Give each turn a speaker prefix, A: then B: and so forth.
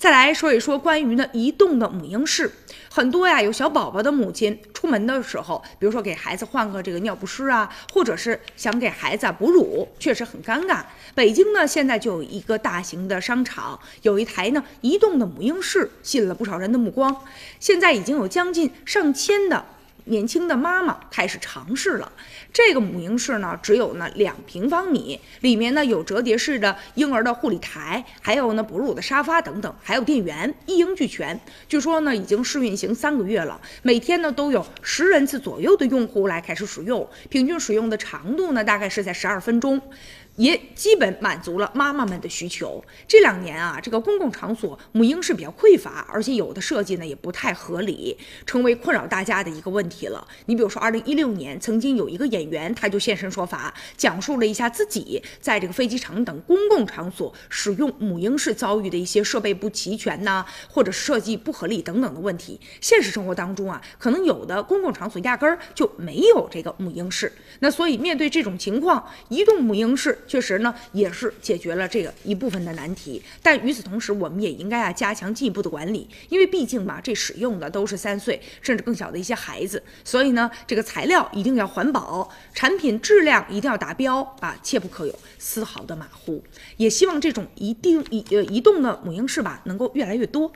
A: 再来说一说关于呢移动的母婴室，很多呀有小宝宝的母亲出门的时候，比如说给孩子换个这个尿不湿啊，或者是想给孩子啊哺乳，确实很尴尬。北京呢现在就有一个大型的商场，有一台呢移动的母婴室，吸引了不少人的目光。现在已经有将近上千的。年轻的妈妈开始尝试了这个母婴室呢，只有呢两平方米，里面呢有折叠式的婴儿的护理台，还有呢哺乳的沙发等等，还有电源，一应俱全。据说呢已经试运行三个月了，每天呢都有十人次左右的用户来开始使用，平均使用的长度呢大概是在十二分钟。也基本满足了妈妈们的需求。这两年啊，这个公共场所母婴室比较匮乏，而且有的设计呢也不太合理，成为困扰大家的一个问题了。你比如说，二零一六年曾经有一个演员，他就现身说法，讲述了一下自己在这个飞机场等公共场所使用母婴室遭遇的一些设备不齐全呐，或者设计不合理等等的问题。现实生活当中啊，可能有的公共场所压根儿就没有这个母婴室。那所以面对这种情况，移动母婴室。确实呢，也是解决了这个一部分的难题，但与此同时，我们也应该啊加强进一步的管理，因为毕竟嘛，这使用的都是三岁甚至更小的一些孩子，所以呢，这个材料一定要环保，产品质量一定要达标啊，切不可有丝毫的马虎。也希望这种一定移呃移动的母婴室吧，能够越来越多。